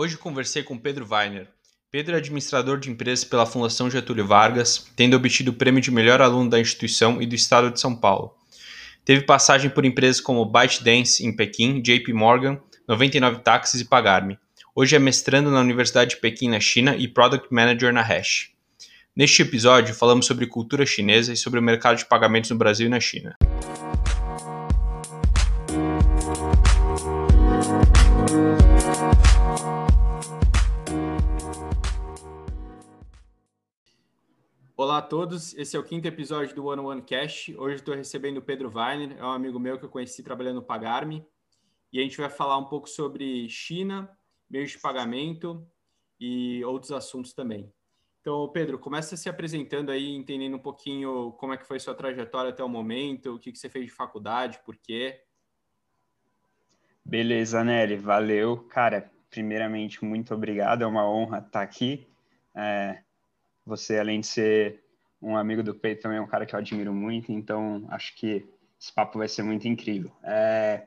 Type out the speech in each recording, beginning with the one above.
Hoje conversei com Pedro Weiner. Pedro é administrador de empresas pela Fundação Getúlio Vargas, tendo obtido o prêmio de melhor aluno da instituição e do estado de São Paulo. Teve passagem por empresas como ByteDance em Pequim, JP Morgan, 99 Táxis e Pagarme. Hoje é mestrando na Universidade de Pequim, na China, e Product Manager na Hash. Neste episódio, falamos sobre cultura chinesa e sobre o mercado de pagamentos no Brasil e na China. Todos, esse é o quinto episódio do One One Cash. Hoje estou recebendo o Pedro Weiner, é um amigo meu que eu conheci trabalhando no Pagarme. E a gente vai falar um pouco sobre China, meios de pagamento e outros assuntos também. Então, Pedro, começa se apresentando aí, entendendo um pouquinho como é que foi sua trajetória até o momento, o que, que você fez de faculdade, por quê. Beleza, Nelly, valeu. Cara, primeiramente, muito obrigado, é uma honra estar aqui. É você, além de ser um amigo do Peito, também é um cara que eu admiro muito, então acho que esse papo vai ser muito incrível. É...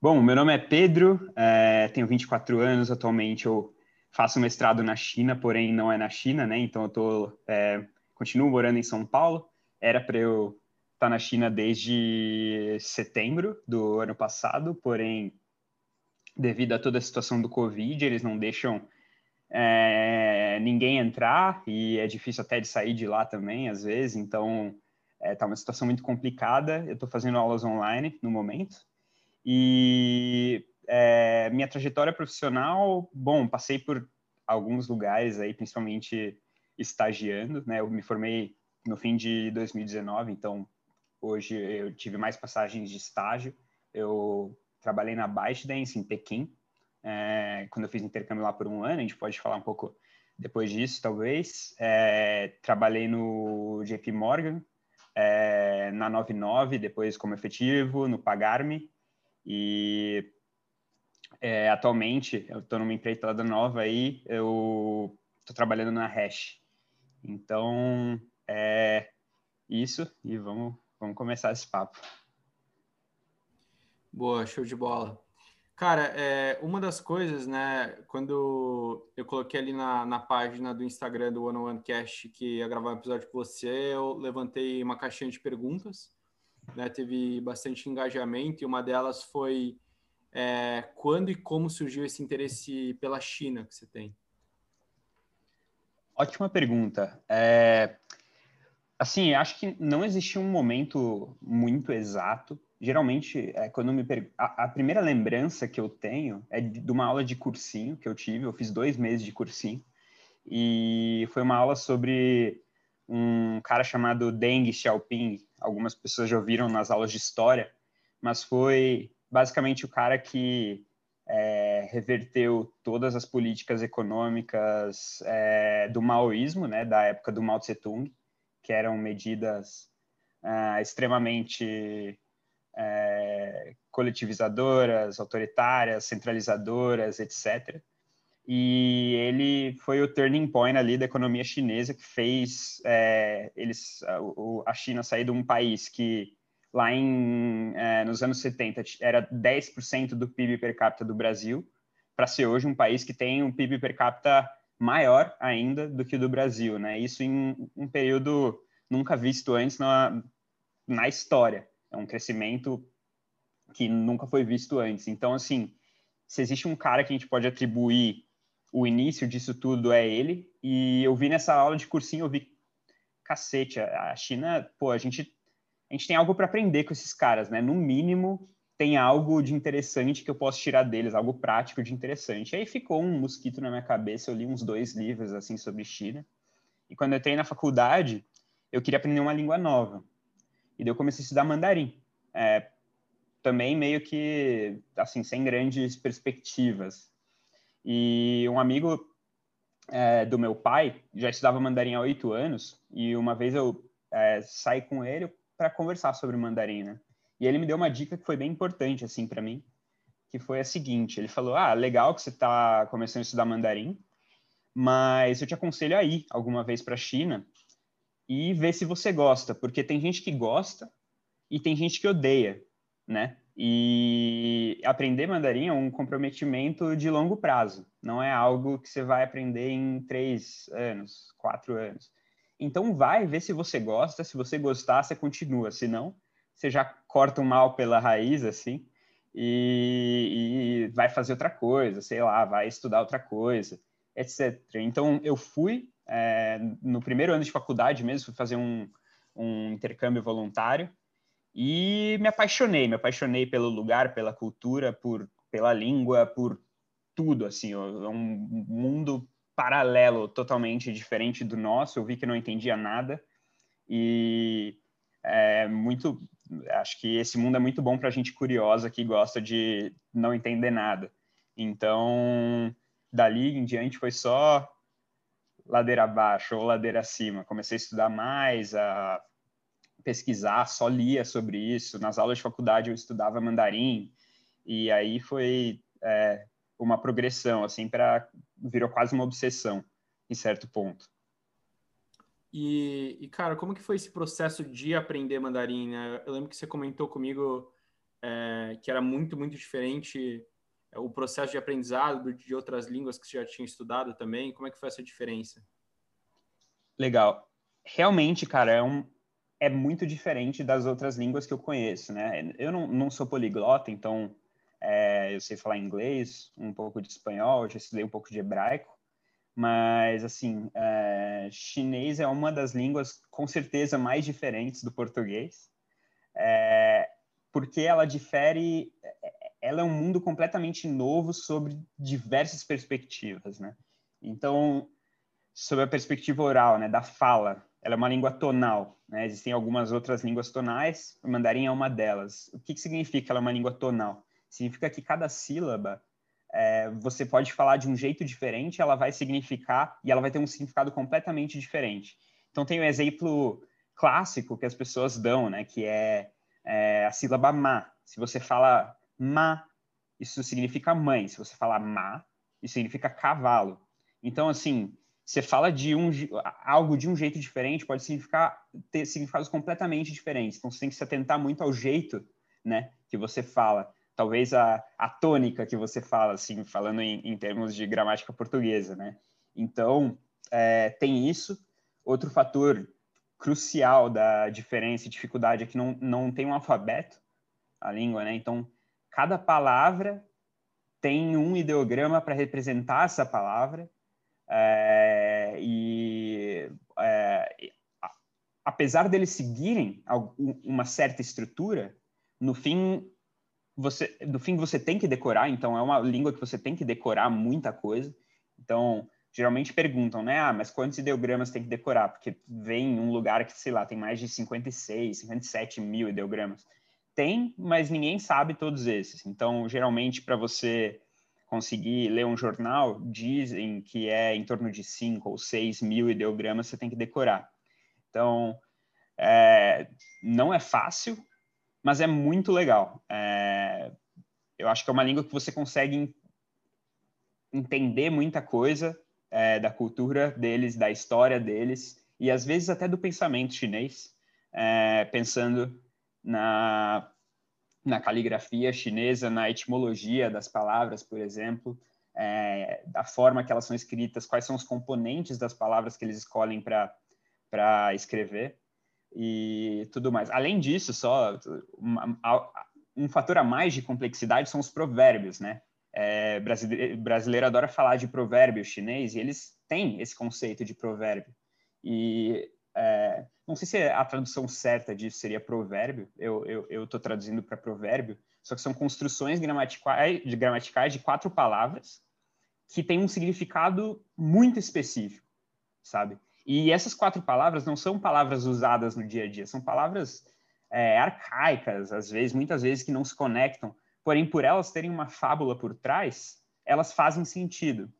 Bom, meu nome é Pedro, é... tenho 24 anos, atualmente eu faço mestrado na China, porém não é na China, né? Então eu tô, é... continuo morando em São Paulo, era para eu estar tá na China desde setembro do ano passado, porém, devido a toda a situação do Covid, eles não deixam é, ninguém entrar e é difícil até de sair de lá também, às vezes. Então, é, tá uma situação muito complicada. Eu estou fazendo aulas online no momento. E é, minha trajetória profissional, bom, passei por alguns lugares aí, principalmente estagiando, né? Eu me formei no fim de 2019, então hoje eu tive mais passagens de estágio. Eu trabalhei na ByteDance em Pequim, é, quando eu fiz intercâmbio lá por um ano, a gente pode falar um pouco depois disso, talvez. É, trabalhei no JP Morgan, é, na 99, depois como efetivo, no Pagarme, e é, atualmente eu estou numa empreitada nova aí, eu estou trabalhando na Hash. Então, é isso, e vamos, vamos começar esse papo. Boa, show de bola. Cara, é, uma das coisas, né, quando eu coloquei ali na, na página do Instagram do One One Cast que ia gravar um episódio com você, eu levantei uma caixinha de perguntas, né, teve bastante engajamento e uma delas foi é, quando e como surgiu esse interesse pela China que você tem? Ótima pergunta. É, assim, acho que não existe um momento muito exato geralmente, é, quando me per... a, a, primeira lembrança que eu tenho é de, de, uma aula de cursinho que eu tive. Eu fiz dois meses de cursinho e foi uma aula sobre um cara chamado Deng Xiaoping. Algumas pessoas já ouviram nas aulas de história, mas foi basicamente o cara que é, reverteu todas as políticas econômicas é, do maoísmo, né, da época do Mao Tse Tung, que eram medidas ah, extremamente é, coletivizadoras, autoritárias, centralizadoras, etc. E ele foi o turning point ali da economia chinesa que fez é, eles, a, a, China sair de um país que lá em, é, nos anos 70 era 10% do PIB per capita do Brasil, para ser hoje um país que tem um PIB per capita maior ainda do que o do Brasil, né? Isso em um período nunca visto antes na, na história. É um crescimento que nunca foi visto antes. Então, assim, se existe um cara que a gente pode atribuir o início disso tudo é ele. E eu vi nessa aula de cursinho, eu vi, cacete, a China, pô, a gente, a gente tem algo para aprender com esses caras, né? No mínimo, tem algo de interessante que eu posso tirar deles, algo prático de interessante. aí ficou um mosquito na minha cabeça, eu li uns dois livros, assim, sobre China. E quando eu entrei na faculdade, eu queria aprender uma língua nova. E daí eu comecei a estudar mandarim. É, também meio que, assim, sem grandes perspectivas. E um amigo é, do meu pai já estudava mandarim há oito anos, e uma vez eu é, saí com ele para conversar sobre mandarim, né? E ele me deu uma dica que foi bem importante, assim, para mim, que foi a seguinte: ele falou, ah, legal que você está começando a estudar mandarim, mas eu te aconselho a ir alguma vez para a China e ver se você gosta, porque tem gente que gosta e tem gente que odeia, né? E aprender mandarim é um comprometimento de longo prazo, não é algo que você vai aprender em três anos, quatro anos. Então vai ver se você gosta, se você gostar, você continua, se não, você já corta o mal pela raiz, assim, e, e vai fazer outra coisa, sei lá, vai estudar outra coisa, etc. Então eu fui, é, no primeiro ano de faculdade mesmo, fui fazer um, um intercâmbio voluntário, e me apaixonei, me apaixonei pelo lugar, pela cultura, por, pela língua, por tudo, assim, é um mundo paralelo, totalmente diferente do nosso. Eu vi que não entendia nada e é muito, acho que esse mundo é muito bom para gente curiosa que gosta de não entender nada. Então, dali em diante foi só ladeira abaixo ou ladeira acima. Comecei a estudar mais, a pesquisar, só lia sobre isso. Nas aulas de faculdade eu estudava mandarim e aí foi é, uma progressão, assim, para virou quase uma obsessão em certo ponto. E, e, cara, como que foi esse processo de aprender mandarim? Né? Eu lembro que você comentou comigo é, que era muito, muito diferente o processo de aprendizado de outras línguas que você já tinha estudado também. Como é que foi essa diferença? Legal. Realmente, cara, é um, é muito diferente das outras línguas que eu conheço, né? Eu não, não sou poliglota, então é, eu sei falar inglês, um pouco de espanhol, já estudei um pouco de hebraico, mas assim, é, chinês é uma das línguas com certeza mais diferentes do português, é, porque ela difere, ela é um mundo completamente novo sobre diversas perspectivas, né? Então, sobre a perspectiva oral, né, da fala, ela é uma língua tonal, né? Existem algumas outras línguas tonais, o mandarim é uma delas. O que, que significa que ela é uma língua tonal? Significa que cada sílaba é, você pode falar de um jeito diferente, ela vai significar e ela vai ter um significado completamente diferente. Então tem um exemplo clássico que as pessoas dão, né? Que é, é a sílaba ma. Se você fala ma, isso significa mãe. Se você fala ma, isso significa cavalo. Então, assim, você fala de um, algo de um jeito diferente, pode significar ter significados completamente diferentes. Então, você tem que se atentar muito ao jeito né, que você fala. Talvez a, a tônica que você fala, assim, falando em, em termos de gramática portuguesa, né? Então, é, tem isso. Outro fator crucial da diferença e dificuldade é que não, não tem um alfabeto, a língua, né? Então, cada palavra tem um ideograma para representar essa palavra é, e é, apesar deles seguirem uma certa estrutura, no fim você, no fim você tem que decorar. Então é uma língua que você tem que decorar muita coisa. Então geralmente perguntam, né? Ah, mas quantos ideogramas tem que decorar? Porque vem um lugar que sei lá tem mais de 56, 57 mil ideogramas. Tem, mas ninguém sabe todos esses. Então geralmente para você conseguir ler um jornal, dizem que é em torno de 5 ou 6 mil ideogramas você tem que decorar. Então, é, não é fácil, mas é muito legal. É, eu acho que é uma língua que você consegue entender muita coisa é, da cultura deles, da história deles, e às vezes até do pensamento chinês, é, pensando na na caligrafia chinesa, na etimologia das palavras, por exemplo, é, da forma que elas são escritas, quais são os componentes das palavras que eles escolhem para escrever e tudo mais. Além disso, só uma, um fator a mais de complexidade são os provérbios, né? É, brasileiro, brasileiro adora falar de provérbio chinês e eles têm esse conceito de provérbio. E é, não sei se a tradução certa disso seria provérbio, eu estou traduzindo para provérbio, só que são construções gramaticais de, gramaticais de quatro palavras que têm um significado muito específico, sabe? E essas quatro palavras não são palavras usadas no dia a dia, são palavras é, arcaicas, às vezes, muitas vezes que não se conectam, porém, por elas terem uma fábula por trás, elas fazem sentido.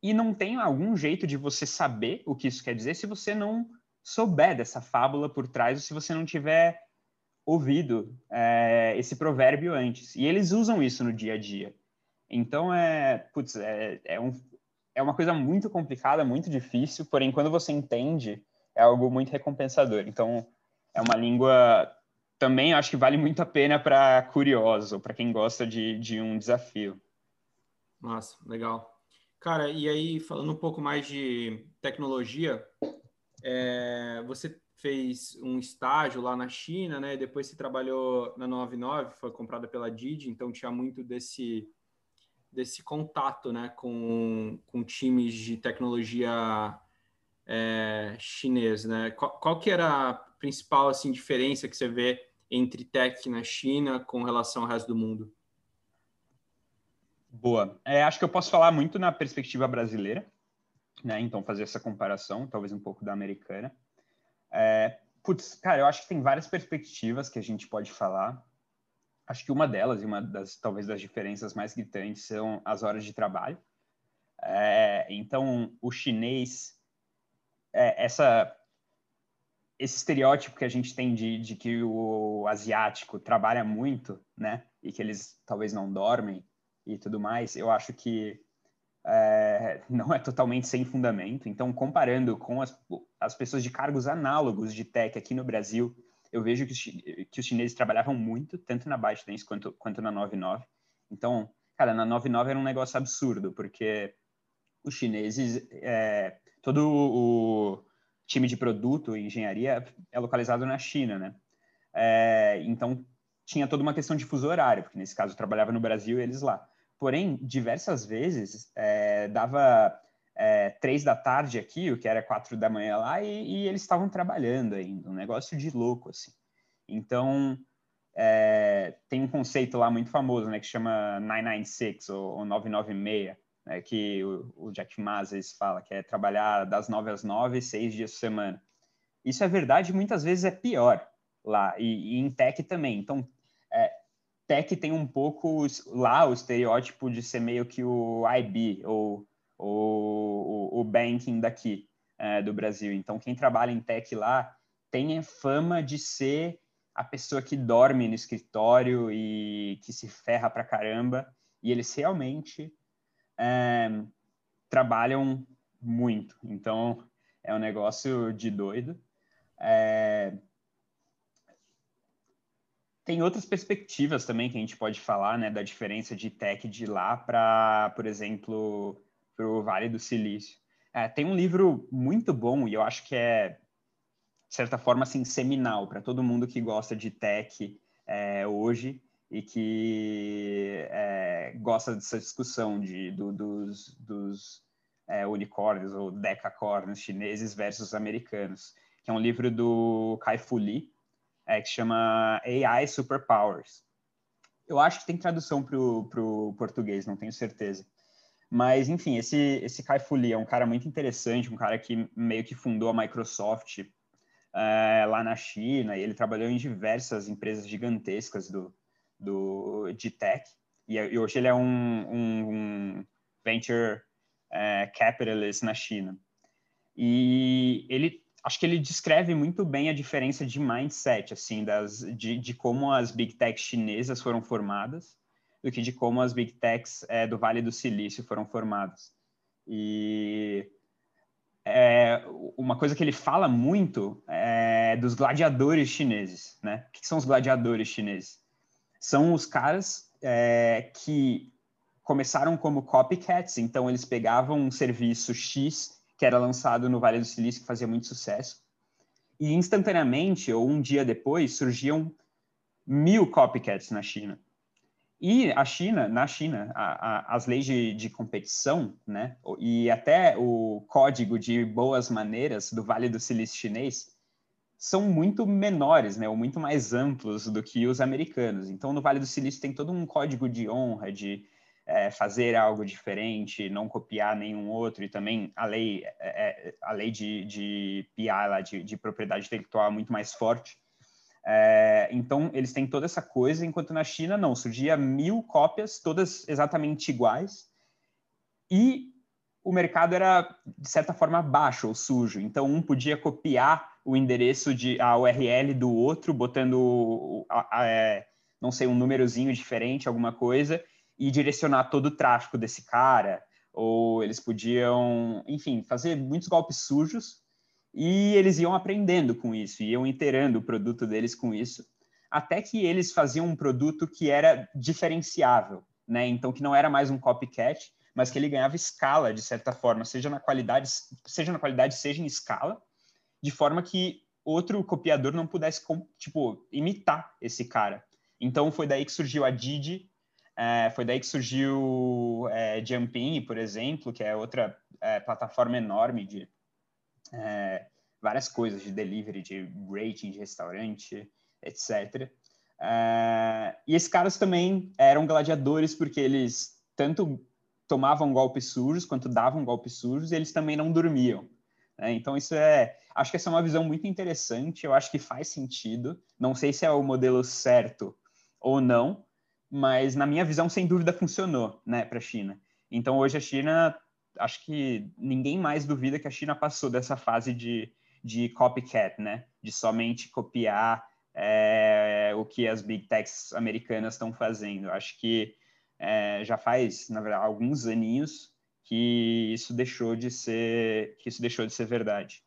E não tem algum jeito de você saber o que isso quer dizer se você não souber dessa fábula por trás ou se você não tiver ouvido é, esse provérbio antes. E eles usam isso no dia a dia. Então, é, putz, é, é, um, é uma coisa muito complicada, muito difícil, porém, quando você entende, é algo muito recompensador. Então, é uma língua também acho que vale muito a pena para curioso, para quem gosta de, de um desafio. Nossa, legal. Cara, e aí, falando um pouco mais de tecnologia, é, você fez um estágio lá na China, né? Depois você trabalhou na 99, foi comprada pela Didi, então tinha muito desse desse contato, né, com, com times de tecnologia é, chinês, né? Qual, qual, que era a principal assim diferença que você vê entre tech na China com relação ao resto do mundo? Boa. É, acho que eu posso falar muito na perspectiva brasileira, né? Então fazer essa comparação, talvez um pouco da americana. É, putz, cara, eu acho que tem várias perspectivas que a gente pode falar. Acho que uma delas, e uma das talvez das diferenças mais gritantes, são as horas de trabalho. É, então, o chinês, é, essa, esse estereótipo que a gente tem de, de que o asiático trabalha muito, né, e que eles talvez não dormem e tudo mais, eu acho que é, não é totalmente sem fundamento. Então, comparando com as, as pessoas de cargos análogos de tech aqui no Brasil, eu vejo que os, que os chineses trabalhavam muito, tanto na ByteDance quanto, quanto na 99. Então, cara, na 99 era um negócio absurdo, porque os chineses, é, todo o time de produto e engenharia é localizado na China, né? É, então, tinha toda uma questão de fuso horário, porque nesse caso eu trabalhava no Brasil e eles lá. Porém, diversas vezes é, dava é, três da tarde aqui, o que era quatro da manhã lá, e, e eles estavam trabalhando ainda, um negócio de louco, assim. Então, é, tem um conceito lá muito famoso, né, que chama 996 ou, ou 996, né, que o, o Jack Ma às vezes fala, que é trabalhar das nove às nove, seis dias por semana. Isso é verdade, muitas vezes é pior lá, e, e em tech também. Então, tech tem um pouco lá o estereótipo de ser meio que o IB ou, o, o banking daqui é, do Brasil. Então, quem trabalha em tech lá tem a fama de ser a pessoa que dorme no escritório e que se ferra pra caramba. E eles realmente é, trabalham muito. Então, é um negócio de doido. É, tem outras perspectivas também que a gente pode falar, né, da diferença de tech de lá para, por exemplo, para o Vale do Silício. É, tem um livro muito bom e eu acho que é, de certa forma, assim, seminal para todo mundo que gosta de tech é, hoje e que é, gosta dessa discussão de, do, dos, dos é, unicórnios ou decacórnios chineses versus americanos, que é um livro do Kai Fu Lee, é, que chama AI Superpowers. Eu acho que tem tradução para o português, não tenho certeza. Mas, enfim, esse, esse Kai Fu Lee é um cara muito interessante, um cara que meio que fundou a Microsoft é, lá na China, e ele trabalhou em diversas empresas gigantescas do, do, de tech, e, e hoje ele é um, um, um venture é, capitalist na China. E ele acho que ele descreve muito bem a diferença de mindset, assim, das, de, de como as big techs chinesas foram formadas do que de como as big techs é, do Vale do Silício foram formadas. E é, uma coisa que ele fala muito é dos gladiadores chineses, né? O que são os gladiadores chineses? São os caras é, que começaram como copycats, então eles pegavam um serviço X que era lançado no Vale do Silício, que fazia muito sucesso. E instantaneamente, ou um dia depois, surgiam mil copycats na China. E a China, na China, a, a, as leis de, de, competição, né, e até o código de boas maneiras do Vale do Silício chinês são muito menores, né, ou muito mais amplos do que os americanos. Então, no Vale do Silício tem todo um código de honra, de é, fazer algo diferente, não copiar nenhum outro, e também a lei, é, é a lei de, de PI, de, de propriedade intelectual, é muito mais forte. É, então, eles têm toda essa coisa, enquanto na China, não, surgia mil cópias, todas exatamente iguais, e o mercado era, de certa forma, baixo ou sujo. Então, um podia copiar o endereço de a URL do outro, botando, a, a, é, não sei, um númerozinho diferente, alguma coisa, e direcionar todo o tráfego desse cara, ou eles podiam, enfim, fazer muitos golpes sujos e eles iam aprendendo com isso, iam inteirando o produto deles com isso, até que eles faziam um produto que era diferenciável, né? Então que não era mais um copycat, mas que ele ganhava escala de certa forma, seja na qualidade, seja na qualidade, seja em escala, de forma que outro copiador não pudesse tipo imitar esse cara. Então foi daí que surgiu a Didi, é, foi daí que surgiu é, Jumpin, por exemplo, que é outra é, plataforma enorme de é, várias coisas, de delivery, de rating de restaurante, etc. É, e esses caras também eram gladiadores porque eles tanto tomavam golpes sujos quanto davam golpes sujos e eles também não dormiam. Né? Então isso é, acho que essa é uma visão muito interessante. Eu acho que faz sentido. Não sei se é o modelo certo ou não, mas na minha visão sem dúvida funcionou, né, para a China. Então hoje a China, acho que ninguém mais duvida que a China passou dessa fase de, de copycat, né, de somente copiar é, o que as big techs americanas estão fazendo. Acho que é, já faz, na verdade, alguns aninhos que isso deixou de ser que isso deixou de ser verdade.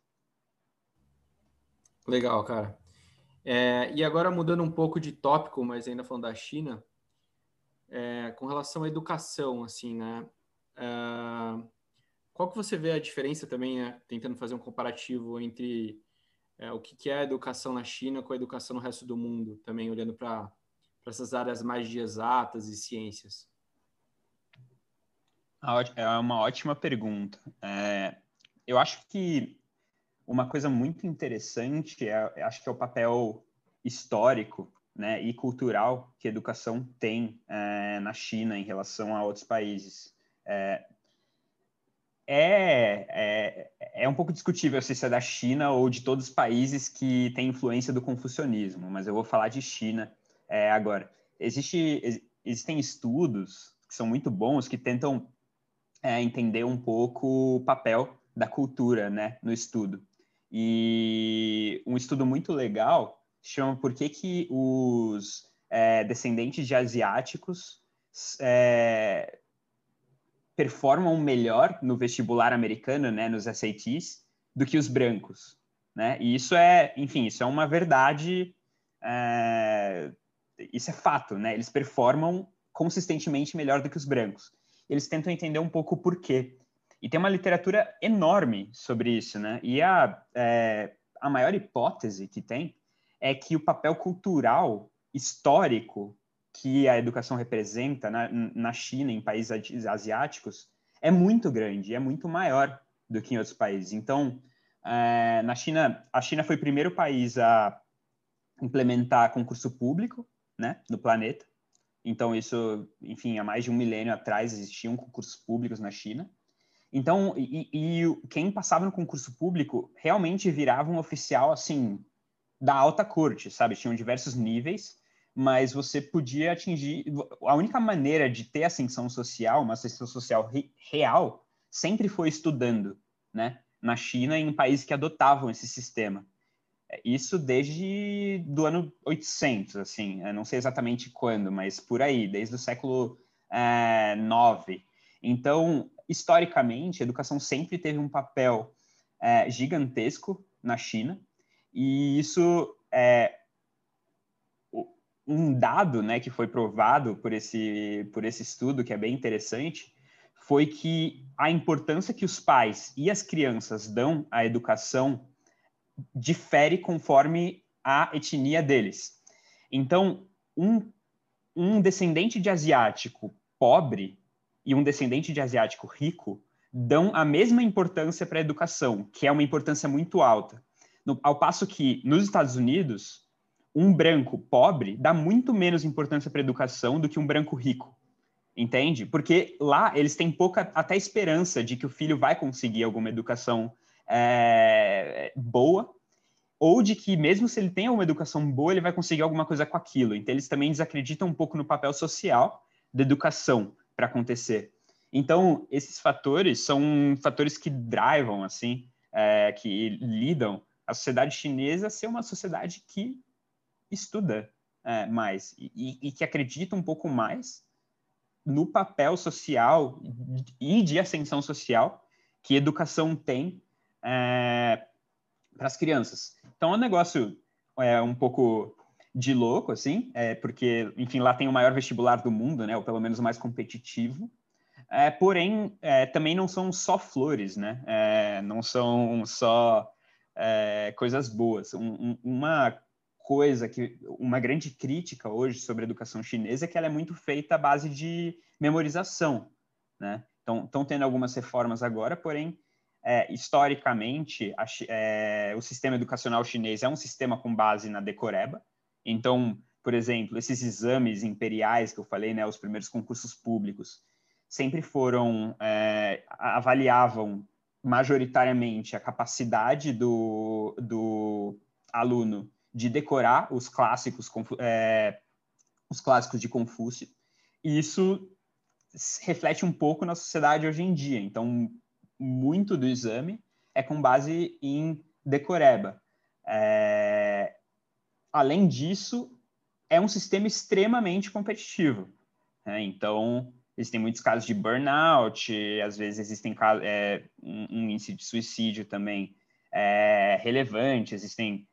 Legal, cara. É, e agora mudando um pouco de tópico, mas ainda falando da China, é, com relação à educação, assim, né? É, qual que você vê a diferença também, né? tentando fazer um comparativo entre é, o que, que é a educação na China com a educação no resto do mundo, também olhando para essas áreas mais de exatas e ciências? É uma ótima pergunta. É, eu acho que uma coisa muito interessante, é, acho que é o papel histórico né, e cultural que educação tem é, na China em relação a outros países. É, é, é, é, um pouco discutível se isso é da China ou de todos os países que têm influência do confucionismo, mas eu vou falar de China é, agora. Existe, existem estudos que são muito bons que tentam é, entender um pouco o papel da cultura né, no estudo. E um estudo muito legal chama Por que, que os é, descendentes de asiáticos é, performam melhor no vestibular americano, né, nos SATs, do que os brancos, né? E isso é, enfim, isso é uma verdade, é, isso é fato, né? Eles performam consistentemente melhor do que os brancos. Eles tentam entender um pouco o porquê. E tem uma literatura enorme sobre isso, né? E a, é, a maior hipótese que tem é que o papel cultural histórico que a educação representa na, na China, em países asiáticos, é muito grande, é muito maior do que em outros países. Então, é, na China, a China foi o primeiro país a implementar concurso público, né, no planeta. Então, isso, enfim, há mais de um milênio atrás existiam concursos públicos na China. Então, e, e quem passava no concurso público realmente virava um oficial, assim, da alta corte, sabe? Tinham diversos níveis mas você podia atingir. A única maneira de ter ascensão social, uma ascensão social re, real, sempre foi estudando, né? Na China e em países que adotavam esse sistema. Isso desde do ano 800, assim, não sei exatamente quando, mas por aí, desde o século é, 9. Então, historicamente, a educação sempre teve um papel é, gigantesco na China, e isso é, um dado né, que foi provado por esse, por esse estudo, que é bem interessante, foi que a importância que os pais e as crianças dão à educação difere conforme a etnia deles. Então, um, um descendente de asiático pobre e um descendente de asiático rico dão a mesma importância para a educação, que é uma importância muito alta. No, ao passo que, nos Estados Unidos, um branco pobre dá muito menos importância para a educação do que um branco rico. Entende? Porque lá eles têm pouca até esperança de que o filho vai conseguir alguma educação é, boa, ou de que mesmo se ele tem uma educação boa, ele vai conseguir alguma coisa com aquilo. Então eles também desacreditam um pouco no papel social da educação para acontecer. Então esses fatores são fatores que drivam assim, é, que lidam a sociedade chinesa ser uma sociedade que estuda é, mais e, e, que acredita um pouco mais no papel social e de ascensão social que educação tem é, para as crianças. Então, é um negócio é, um pouco de louco, assim, é, porque, enfim, lá tem o maior vestibular do mundo, né? Ou pelo menos o mais competitivo. É, porém, é, também não são só flores, né? É, não são só é, coisas boas. Um, um, uma coisa que, uma grande crítica hoje sobre a educação chinesa é que ela é muito feita à base de memorização, né? Então, estão tendo algumas reformas agora, porém, é, historicamente, a, é, o sistema educacional chinês é um sistema com base na decoreba. Então, por exemplo, esses exames imperiais que eu falei, né, os primeiros concursos públicos, sempre foram é, avaliavam majoritariamente a capacidade do, do aluno de decorar os clássicos é, os clássicos de Confúcio e isso reflete um pouco na sociedade hoje em dia então muito do exame é com base em decoreba é, além disso é um sistema extremamente competitivo né? então existem muitos casos de burnout, às vezes existem é, um, um, índice de suicídio também é, relevante, existem,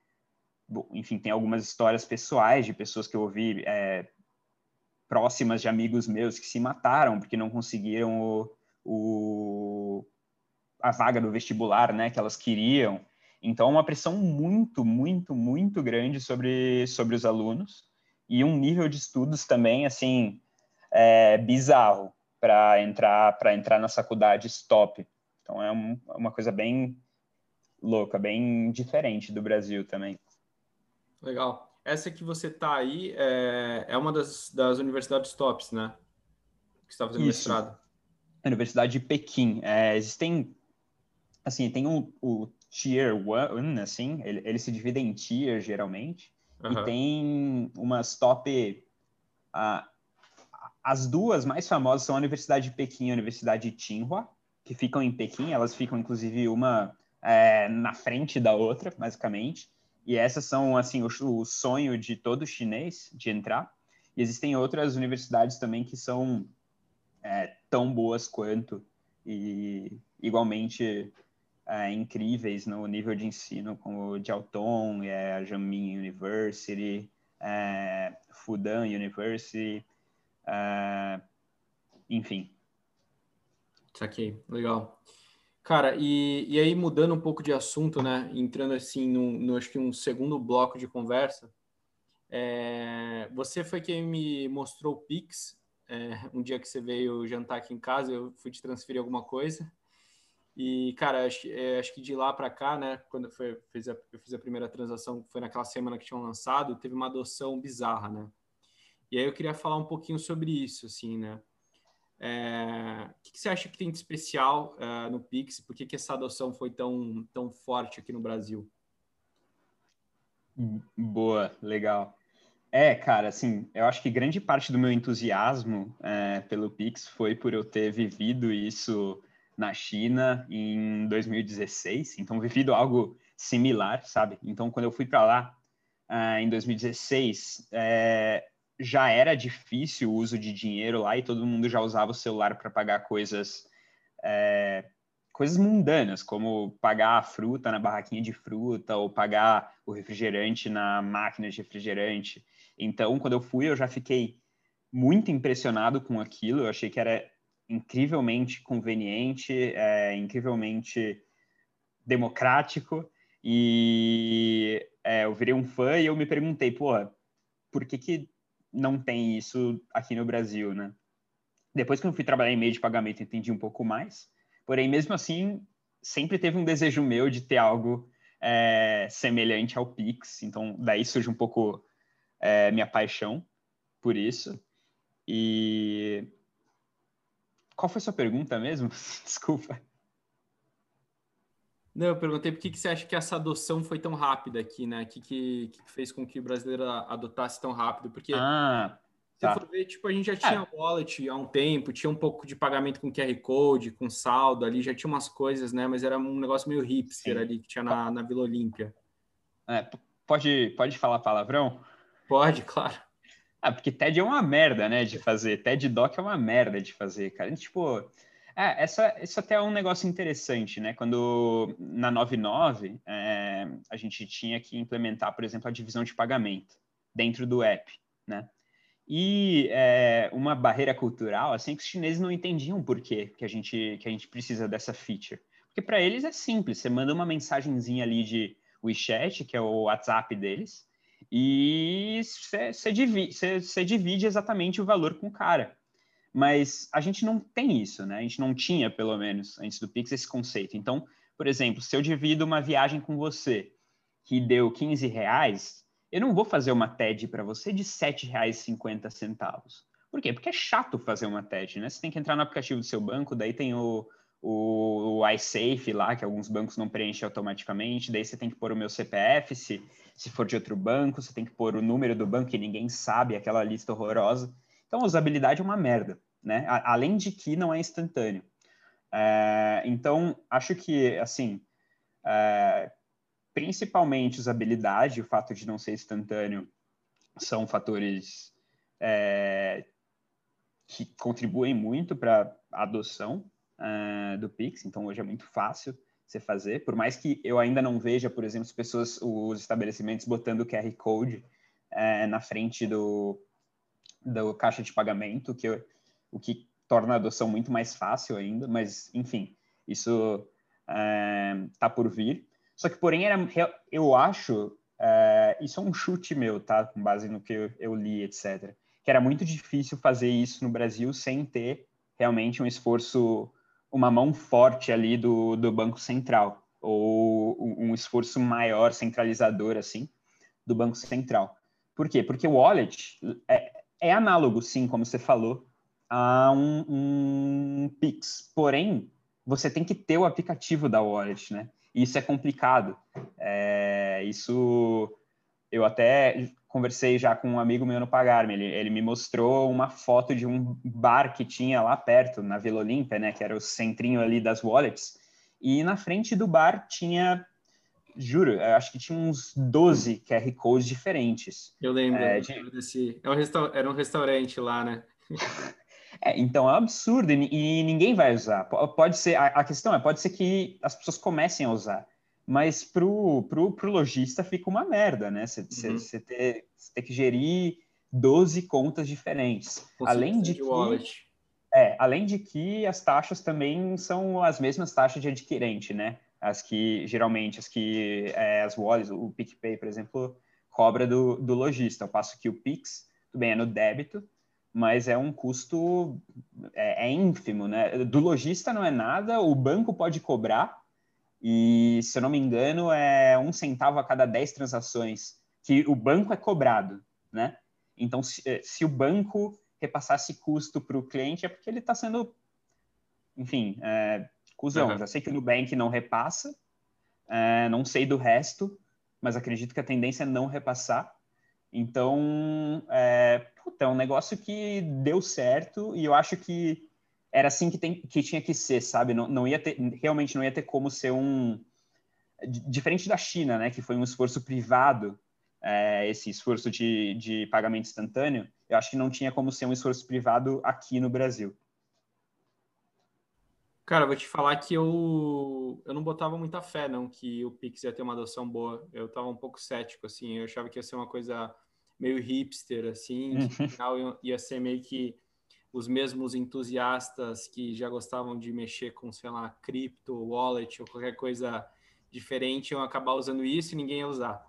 enfim, tem algumas histórias pessoais de pessoas que eu ouvi é, próximas de amigos meus que se mataram porque não conseguiram o, o, a vaga do vestibular, né, que elas queriam. Então, uma pressão muito, muito, muito grande sobre, sobre os alunos e um nível de estudos também, assim, é, bizarro para entrar para entrar nas faculdades top. Então é um, uma coisa bem louca, bem diferente do Brasil também. Legal. Essa que você está aí é, é uma das, das universidades tops, né? Que está fazendo Isso. mestrado. Universidade de Pequim. É, existem, assim, tem o, o Tier 1, assim, ele, ele se divide em tiers, geralmente, uhum. e tem umas top... Uh, as duas mais famosas são a Universidade de Pequim e a Universidade de Tsinghua, que ficam em Pequim. Elas ficam, inclusive, uma é, na frente da outra, basicamente. E essas são, assim, o, o, sonho de todo chinês de entrar. E existem outras universidades também que são é, tão boas quanto e igualmente é, incríveis no nível de ensino, como Jiaotong, é, a Jiangmin University, é, Fudan University, Uh, enfim. Saquei, legal. Cara, e, e aí mudando um pouco de assunto, né? Entrando assim no, acho que um segundo bloco de conversa. É, você foi quem me mostrou o Pix. É, um dia que você veio jantar aqui em casa, eu fui te transferir alguma coisa. E, cara, acho, é, acho que de lá para cá, né, quando foi, fez a, eu fiz a primeira transação, foi naquela semana que tinham lançado, teve uma adoção bizarra, né? E aí eu queria falar um pouquinho sobre isso, assim, né? É, o que, você acha que tem de especial uh, no Pix? Por que, que essa adoção foi tão, tão forte aqui no Brasil? Boa, legal. É, cara, assim, eu acho que grande parte do meu entusiasmo é, pelo Pix foi por eu ter vivido isso na China em 2016, então vivido algo similar, sabe? Então, quando eu fui para lá uh, em 2016, é, já era difícil o uso de dinheiro lá e todo mundo já usava o celular para pagar coisas é, coisas mundanas, como pagar a fruta na barraquinha de fruta ou pagar o refrigerante na máquina de refrigerante. Então, quando eu fui, eu já fiquei muito impressionado com aquilo. Eu achei que era incrivelmente conveniente, é, incrivelmente democrático. E é, eu virei um fã e eu me perguntei, pô, por que, que não tem isso aqui no Brasil, né? Depois que eu fui trabalhar em meio de pagamento, entendi um pouco mais. Porém, mesmo assim, sempre teve um desejo meu de ter algo é, semelhante ao Pix. Então, daí surge um pouco é, minha paixão por isso. E qual foi a sua pergunta mesmo? Desculpa. Não, eu perguntei por que, que você acha que essa adoção foi tão rápida aqui, né? O que, que, que, fez com que o brasileiro adotasse tão rápido? Porque ah, tá. se for ver, tipo, a gente já tinha é. wallet há um tempo, tinha um pouco de pagamento com QR Code, com saldo ali, já tinha umas coisas, né? Mas era um negócio meio hipster Sim. ali que tinha na, na Vila Olímpia. É, pode, pode falar palavrão? Pode, claro. Ah, porque TED é uma merda, né, de fazer. TED Doc é uma merda de fazer, cara. Tipo, é, essa, isso até é um negócio interessante, né? Quando na 99 é, a gente tinha que implementar, por exemplo, a divisão de pagamento. dentro do app, né? E é, uma barreira cultural, assim, que os chineses não entendiam por quê que a gente, que a gente precisa dessa feature. Porque para eles é simples, você manda uma mensagenzinha ali de WeChat, que é o WhatsApp deles, e você divide, divide exatamente o valor com o cara. Mas a gente não tem isso, né? A gente não tinha, pelo menos, antes do Pix, esse conceito. Então, por exemplo, se eu divido uma viagem com você que deu 15 reais, eu não vou fazer uma TED para você de R$ 7,50. Por quê? Porque é chato fazer uma TED, né? Você tem que entrar no aplicativo do seu banco, daí tem o, o, o iSafe lá, que alguns bancos não preenchem automaticamente, daí você tem que pôr o meu CPF, se, se for de outro banco, você tem que pôr o número do banco que ninguém sabe, aquela lista horrorosa. Então, a usabilidade é uma merda, né? A, além de que não é instantâneo. É, então, acho que, assim, é, principalmente usabilidade, o fato de não ser instantâneo, são fatores é, que contribuem muito para a adoção uh, do Pix. Então, hoje é muito fácil você fazer, por mais que eu ainda não veja, por exemplo, as pessoas, os estabelecimentos botando o QR Code uh, na frente do, do caixa de pagamento, que eu, o que torna a adoção muito mais fácil ainda, mas, enfim, isso está uh, por vir. Só que, porém, era, eu acho, uh, isso é um chute meu, tá? Com base no que eu, eu, li, etc. Que era muito difícil fazer isso no Brasil sem ter realmente um esforço, uma mão forte ali do, do Banco Central, ou um esforço maior, centralizador, assim, do Banco Central. Por quê? Porque o wallet é, é análogo, sim, como você falou, a um, um Pix. Porém, você tem que ter o aplicativo da wallet, né? isso é complicado. É, isso eu até conversei já com um amigo meu no Pagarme, ele, ele me mostrou uma foto de um bar que tinha lá perto, na Vila Olímpia, né, que era o centrinho ali das wallets, e na frente do bar tinha, juro, acho que tinha uns 12 QR Codes diferentes. Eu lembro, é, de... desse, é era um restaurante lá, né? É, então é um absurdo e, e, ninguém vai usar. Pode ser, a, a, questão é, pode ser que as pessoas comecem a usar, mas pro, pro, pro lojista fica uma merda, né? Você uhum. ter, ter que gerir 12 contas diferentes. além de, de que, é, além de que as taxas também são as mesmas taxas de adquirente, né? As que, geralmente, as que é, as wallets, o PicPay, por exemplo, cobra do, do lojista. Ao passo que o Pix, tudo bem, é no débito, mas é um custo é, é, ínfimo, né? Do lojista não é nada, o banco pode cobrar, e se eu não me engano, é um centavo a cada 10 transações que o banco é cobrado, né? Então, se, eh, se o banco repassasse custo para o cliente, é porque ele está sendo, enfim, é, cuzão. Uhum. Já sei que o Nubank não repassa, é, não sei do resto, mas acredito que a tendência é não repassar. Então, é, puta, é um negócio que deu certo e eu acho que era assim que, tem, que tinha que ser, sabe? Não, não ia ter, realmente não ia ter como ser um. Diferente da China, né? Que foi um esforço privado, é, esse esforço de, de pagamento instantâneo, eu acho que não tinha como ser um esforço privado aqui no Brasil. Cara, vou te falar que eu, eu não botava muita fé, não, que o Pix ia ter uma adoção boa. Eu estava um pouco cético, assim. Eu achava que ia ser uma coisa meio hipster, assim, uhum. que final ia ser meio que os mesmos entusiastas que já gostavam de mexer com, sei lá, cripto, wallet ou qualquer coisa diferente iam acabar usando isso e ninguém ia usar.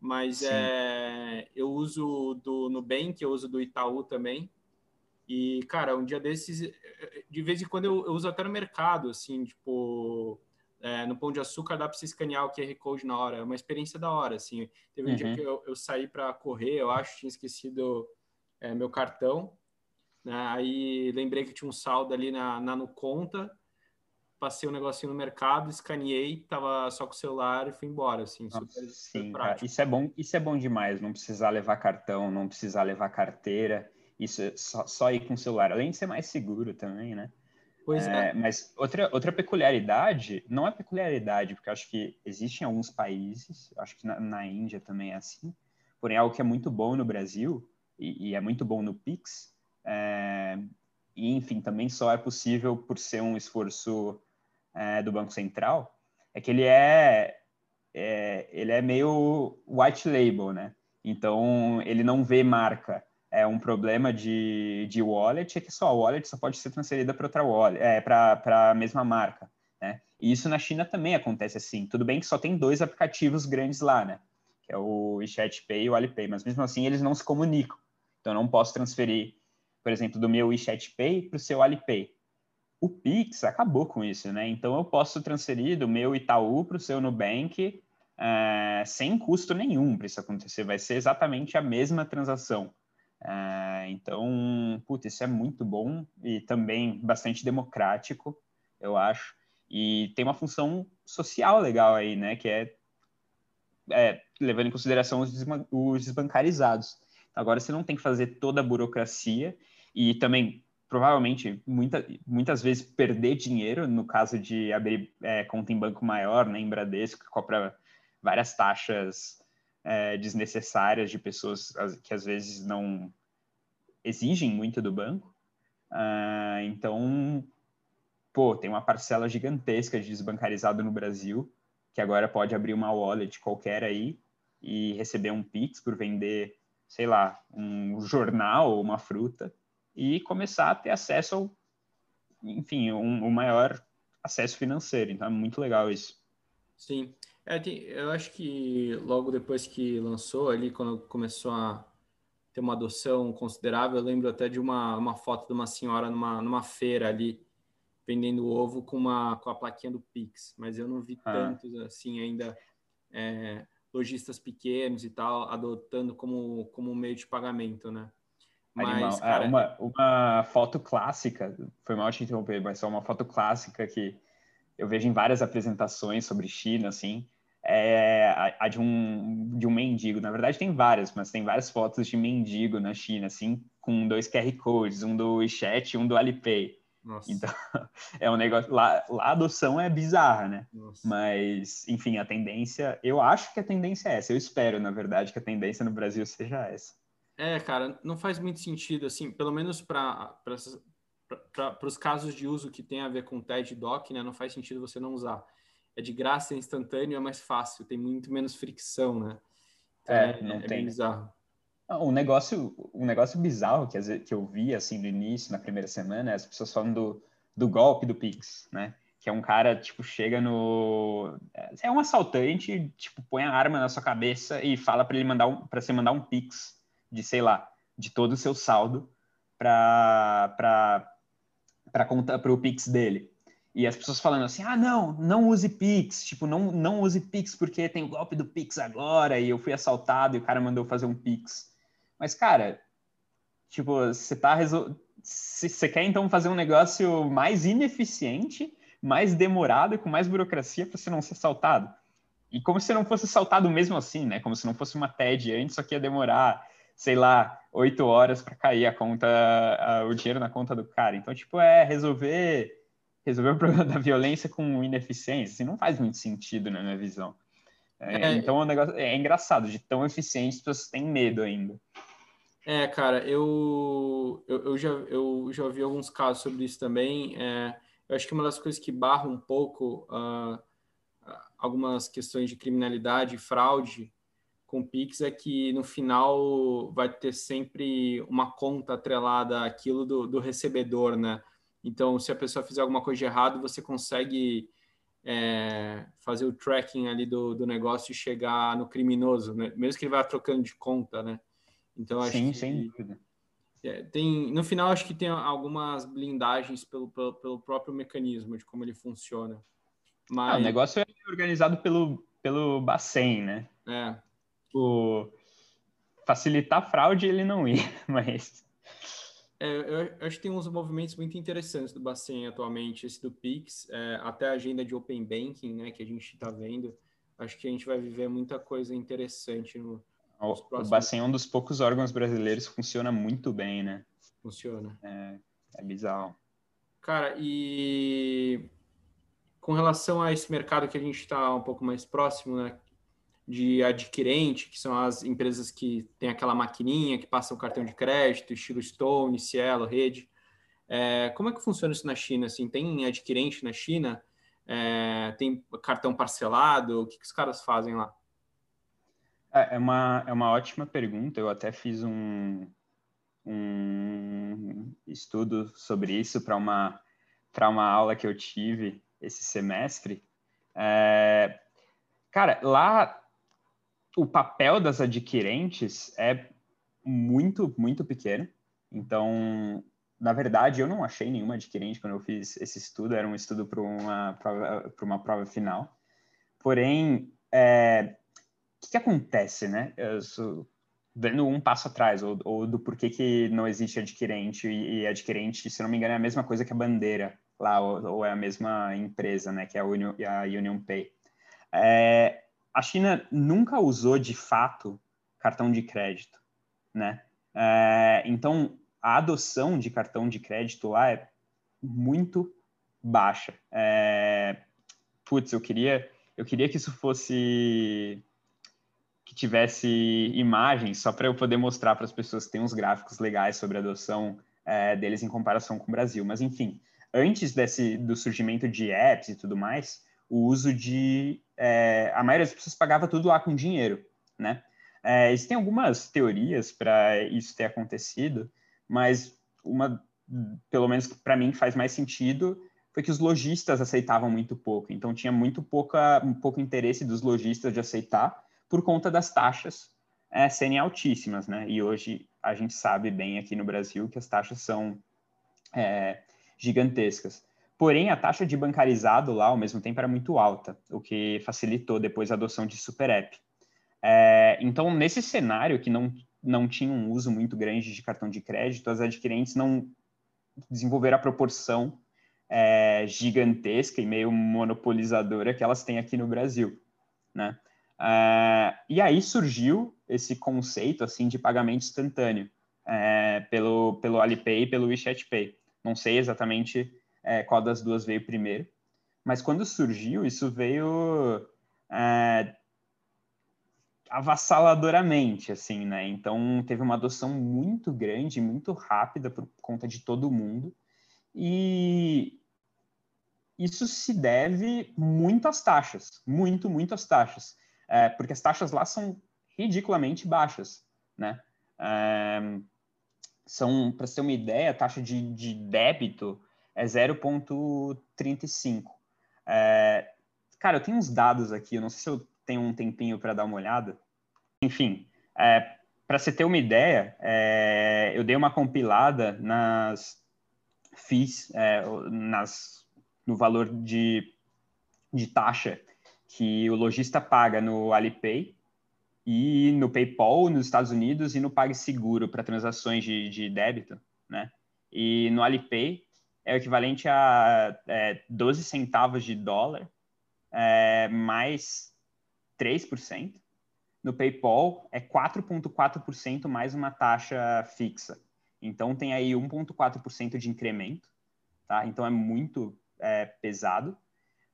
Mas é, eu uso do Nubank, eu uso do Itaú também. E, cara, um dia desses, de vez em quando eu, eu uso até no mercado, assim, tipo, é, no Pão de Açúcar dá para você escanear o QR Code na hora. É uma experiência da hora, assim. Teve um uhum. dia que eu, eu saí para correr, eu acho, tinha esquecido é, meu cartão. Né? Aí lembrei que tinha um saldo ali na, na no conta. Passei um negocinho no mercado, escaneei, tava só com o celular e fui embora, assim. Nossa, super, sim, super isso é bom, isso é bom demais. Não precisar levar cartão, não precisar levar carteira. Isso é só, só ir com o celular. Além de ser mais seguro também, né? Pois é. é. Mas outra, outra peculiaridade, não é peculiaridade, porque acho que existem alguns países, acho que na, na, Índia também é assim, porém algo que é muito bom no Brasil, e, e é muito bom no Pix, é, e enfim, também só é possível por ser um esforço é, do Banco Central, é que ele é, é, ele é meio white label, né? Então, ele não vê marca. É um problema de, de wallet, é que só a wallet só pode ser transferida para outra wallet, é, para a mesma marca. Né? E isso na China também acontece assim. Tudo bem que só tem dois aplicativos grandes lá, né? Que é o WeChat Pay e o Alipay, mas mesmo assim eles não se comunicam. Então, eu não posso transferir, por exemplo, do meu WeChat Pay para o seu Alipay. O Pix acabou com isso, né? Então, eu posso transferir do meu Itaú para o seu Nubank uh, sem custo nenhum para isso acontecer. Vai ser exatamente a mesma transação. Uh, então, putz, isso é muito bom e também bastante democrático, eu acho. E tem uma função social legal aí, né? Que é, é levando em consideração os, os desbancarizados. Agora você não tem que fazer toda a burocracia e também provavelmente muita, muitas vezes perder dinheiro no caso de abrir é, conta em banco maior, né, em Bradesco, que cobra várias taxas é, desnecessárias de pessoas que às vezes não exigem muito do banco. Uh, então, pô, tem uma parcela gigantesca de desbancarizado no Brasil, que agora pode abrir uma wallet qualquer aí e receber um Pix por vender, sei lá, um jornal ou uma fruta e começar a ter acesso ao, enfim, um, um maior acesso financeiro. Então é muito legal isso. Sim. É, tem, eu acho que logo depois que lançou ali, quando começou a ter uma adoção considerável, eu lembro até de uma, uma foto de uma senhora numa, numa feira ali, vendendo ovo com, uma, com a plaquinha do Pix, mas eu não vi ah. tantos assim ainda é, lojistas pequenos e tal adotando como, como meio de pagamento, né? Mas, é, cara, é, uma, uma foto clássica, foi mal te interromper, mas é uma foto clássica que eu vejo em várias apresentações sobre China, assim, é a, a, de, um, de um mendigo. Na verdade, tem várias, mas tem várias fotos de mendigo na China, assim, com dois QR Codes, um do WeChat e um do Alipay. Nossa. Então, é um negócio. Lá, lá a adoção é bizarra, né? Nossa. Mas, enfim, a tendência. Eu acho que a tendência é essa. Eu espero, na verdade, que a tendência no Brasil seja essa. É, cara, não faz muito sentido, assim, pelo menos para os casos de uso que tem a ver com TED DOC, né, não faz sentido você não usar. É de graça, é instantâneo, é mais fácil, tem muito menos fricção, né? Então, é, é, não é tem. bizarro. Um negócio, um negócio bizarro que, que eu vi assim no início, na primeira semana, é as pessoas falando do, do golpe do Pix, né? Que é um cara, tipo, chega no. É um assaltante, tipo, põe a arma na sua cabeça e fala para ele mandar um, para você mandar um Pix de, sei lá, de todo o seu saldo para para conta para o Pix dele. E as pessoas falando assim: "Ah, não, não use Pix, tipo, não não use Pix porque tem o golpe do Pix agora e eu fui assaltado e o cara mandou fazer um Pix". Mas cara, tipo, você tá resol... você quer então fazer um negócio mais ineficiente, mais demorado com mais burocracia para você não ser assaltado. E como se não fosse assaltado mesmo assim, né? Como se não fosse uma TED antes, só que ia demorar sei lá, oito horas para cair a conta, o dinheiro na conta do cara. Então, tipo, é resolver resolver o problema da violência com ineficiência, assim, não faz muito sentido na minha visão. É, é, então, o negócio é engraçado, de tão eficiente, as pessoas têm medo ainda. É, cara, eu, eu, eu, já, eu já ouvi alguns casos sobre isso também. É, eu acho que uma das coisas que barra um pouco uh, algumas questões de criminalidade e fraude com Pix é que no final vai ter sempre uma conta atrelada àquilo do, do recebedor, né? Então, se a pessoa fizer alguma coisa de errado, você consegue é, fazer o tracking ali do, do negócio e chegar no criminoso, né? mesmo que ele vá trocando de conta, né? Então, acho Sim, que, sem dúvida. É, tem, no final, acho que tem algumas blindagens pelo, pelo, pelo, próprio mecanismo de como ele funciona. Mas... Ah, o negócio é organizado pelo, pelo Bacen, né? É tipo, facilitar fraude ele não ia, mas. É, eu acho que tem uns movimentos muito interessantes do Bacen atualmente, esse do Pix, é, até a agenda de Open Banking, né, que a gente está vendo. Acho que a gente vai viver muita coisa interessante no. O, próximos... o Bacen é um dos poucos órgãos brasileiros que funciona muito bem, né? Funciona. É, é bizarro. Cara, e com relação a esse mercado que a gente está um pouco mais próximo, né? De adquirente, que são as empresas que têm aquela maquininha que passa o cartão de crédito, estilo Stone, Cielo, Rede. É, como é que funciona isso na China? Assim, tem adquirente na China? É, tem cartão parcelado? O que, que os caras fazem lá? É, é uma, é uma ótima pergunta. Eu até fiz um, um estudo sobre isso para uma, uma aula que eu tive esse semestre. É, cara, lá o papel das adquirentes é muito, muito pequeno. Então, na verdade, eu não achei nenhuma adquirente quando eu fiz esse estudo. Era um estudo para uma prova, uma prova final. Porém, é, que, que acontece, né? Sou, dando um passo atrás, ou, ou, do porquê que não existe adquirente, e, e, adquirente, se não me engano, é a mesma coisa que a bandeira lá, ou, ou é a mesma empresa, né? Que é a Union, a Union Pay. É, a China nunca usou, de fato, cartão de crédito, né? É, então, a adoção de cartão de crédito lá é muito baixa. É, putz, eu queria, eu queria que isso fosse que tivesse imagens, só para eu poder mostrar para as pessoas que tem uns gráficos legais sobre a adoção é, deles em comparação com o Brasil. Mas, enfim, antes desse, do surgimento de apps e tudo mais, o uso de... É, a maioria das pessoas pagava tudo lá com dinheiro, né? É, existem algumas teorias para isso ter acontecido, mas uma, pelo menos para mim, faz mais sentido foi que os lojistas aceitavam muito pouco. Então, tinha muito pouca, um pouco interesse dos lojistas de aceitar, por conta das taxas é, serem altíssimas, né? E hoje a gente sabe bem aqui no Brasil que as taxas são é, gigantescas. Porém, a taxa de bancarizado lá, ao mesmo tempo, era muito alta, o que facilitou depois a adoção de Super App. É, então, nesse cenário que não, não tinha um uso muito grande de cartão de crédito, as adquirentes não desenvolveram a proporção é, gigantesca e meio monopolizadora que elas têm aqui no Brasil, né? É, e aí surgiu esse conceito assim de pagamento instantâneo é, pelo, pelo Alipay e pelo WeChat Pay. Não sei exatamente é, qual das duas veio primeiro, mas quando surgiu, isso veio é, avassaladoramente, assim, né? Então teve uma adoção muito grande, muito rápida por conta de todo mundo. E isso se deve muito às taxas, muito, muito às taxas é, porque as taxas lá são ridiculamente baixas, né? É, são, para ter uma ideia, a taxa de, de débito é 0,35. É, cara, eu tenho uns dados aqui, eu não sei se eu tenho um tempinho para dar uma olhada. Enfim, é, para você ter uma ideia, é, eu dei uma compilada nas FIIs, é, nas, no valor de, de taxa que o lojista paga no Alipay e no PayPal nos Estados Unidos e no PagSeguro para transações de, de, débito, né? E no Alipay é o equivalente a é, 12 centavos de dólar é, mais 3%. No PayPal é 4,4% mais uma taxa fixa. Então tem aí 1,4% de incremento, tá? Então é muito é, pesado.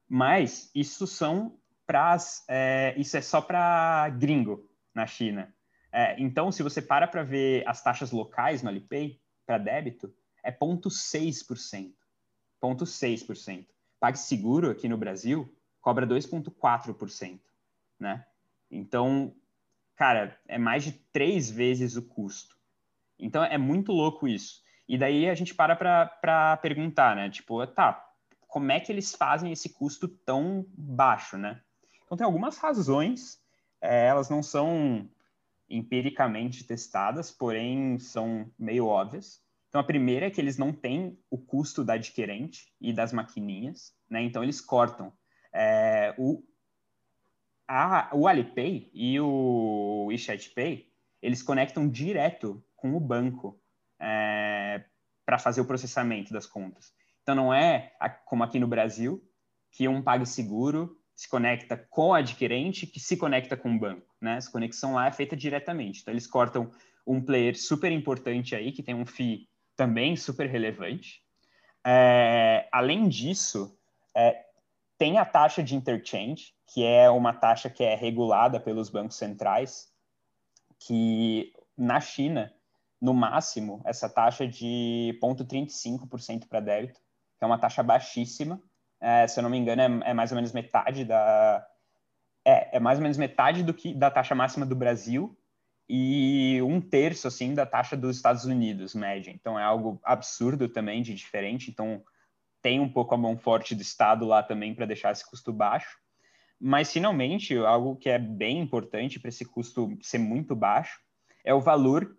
Mas isso são para é, isso é só para gringo na China. É, então, se você para para ver as taxas locais no Alipay para débito, é 0,6%. 0,6%. PagSeguro aqui no Brasil cobra 2,4%, né? Então, cara, é mais de três vezes o custo. Então, é muito louco isso. E daí a gente para para perguntar, né? Tipo, tá, como é que eles fazem esse custo tão baixo, né? Então, tem algumas razões, é, elas não são empiricamente testadas, porém são meio óbvias. Então, a primeira é que eles não têm o custo da adquirente e das maquininhas, né? Então, eles cortam. É, o, a, o Alipay e o WeChat Pay, eles conectam direto com o banco é, para fazer o processamento das contas. Então, não é como aqui no Brasil, que um PagSeguro se conecta com o adquirente que se conecta com o banco, né? Essa conexão lá é feita diretamente. Então, eles cortam um player super importante aí, que tem um FII também super relevante. É, além disso, é, tem a taxa de interchange, que é uma taxa que é regulada pelos bancos centrais, que na China, no máximo, essa taxa de 0,35% para débito, que é uma taxa baixíssima, é, se eu não me engano, é, é, mais ou menos metade da, É, é mais ou menos metade do que da taxa máxima do Brasil e um terço assim da taxa dos Estados Unidos média. Então é algo absurdo também de diferente. Então tem um pouco a mão forte do Estado lá também para deixar esse custo baixo. Mas finalmente algo que é bem importante para esse custo ser muito baixo é o valor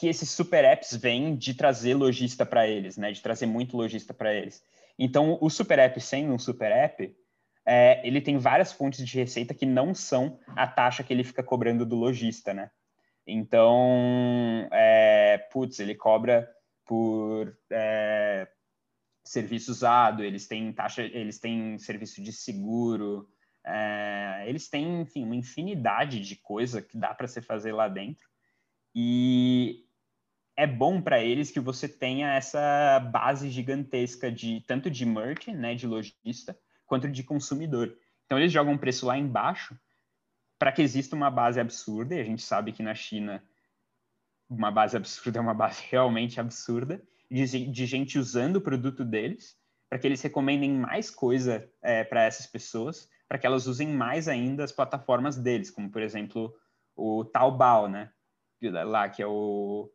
que esses super apps vêm de trazer lojista para eles, né? De trazer muito lojista para eles. Então, o super app sendo um super app, é, ele tem várias fontes de receita que não são a taxa que ele fica cobrando do lojista, né? Então, é, putz, ele cobra por é, serviço usado, eles têm taxa, eles têm serviço de seguro, é, eles têm, enfim, uma infinidade de coisa que dá para você fazer lá dentro. E é bom para eles que você tenha essa base gigantesca de tanto de merchant, né, de lojista, quanto de consumidor. Então eles jogam um preço lá embaixo para que exista uma base absurda, e a gente sabe que na China uma base absurda é uma base realmente absurda, de, de gente usando o produto deles, para que eles recomendem mais coisa é, para essas pessoas, para que elas usem mais ainda as plataformas deles, como por exemplo o Taobao, né? Lá que é o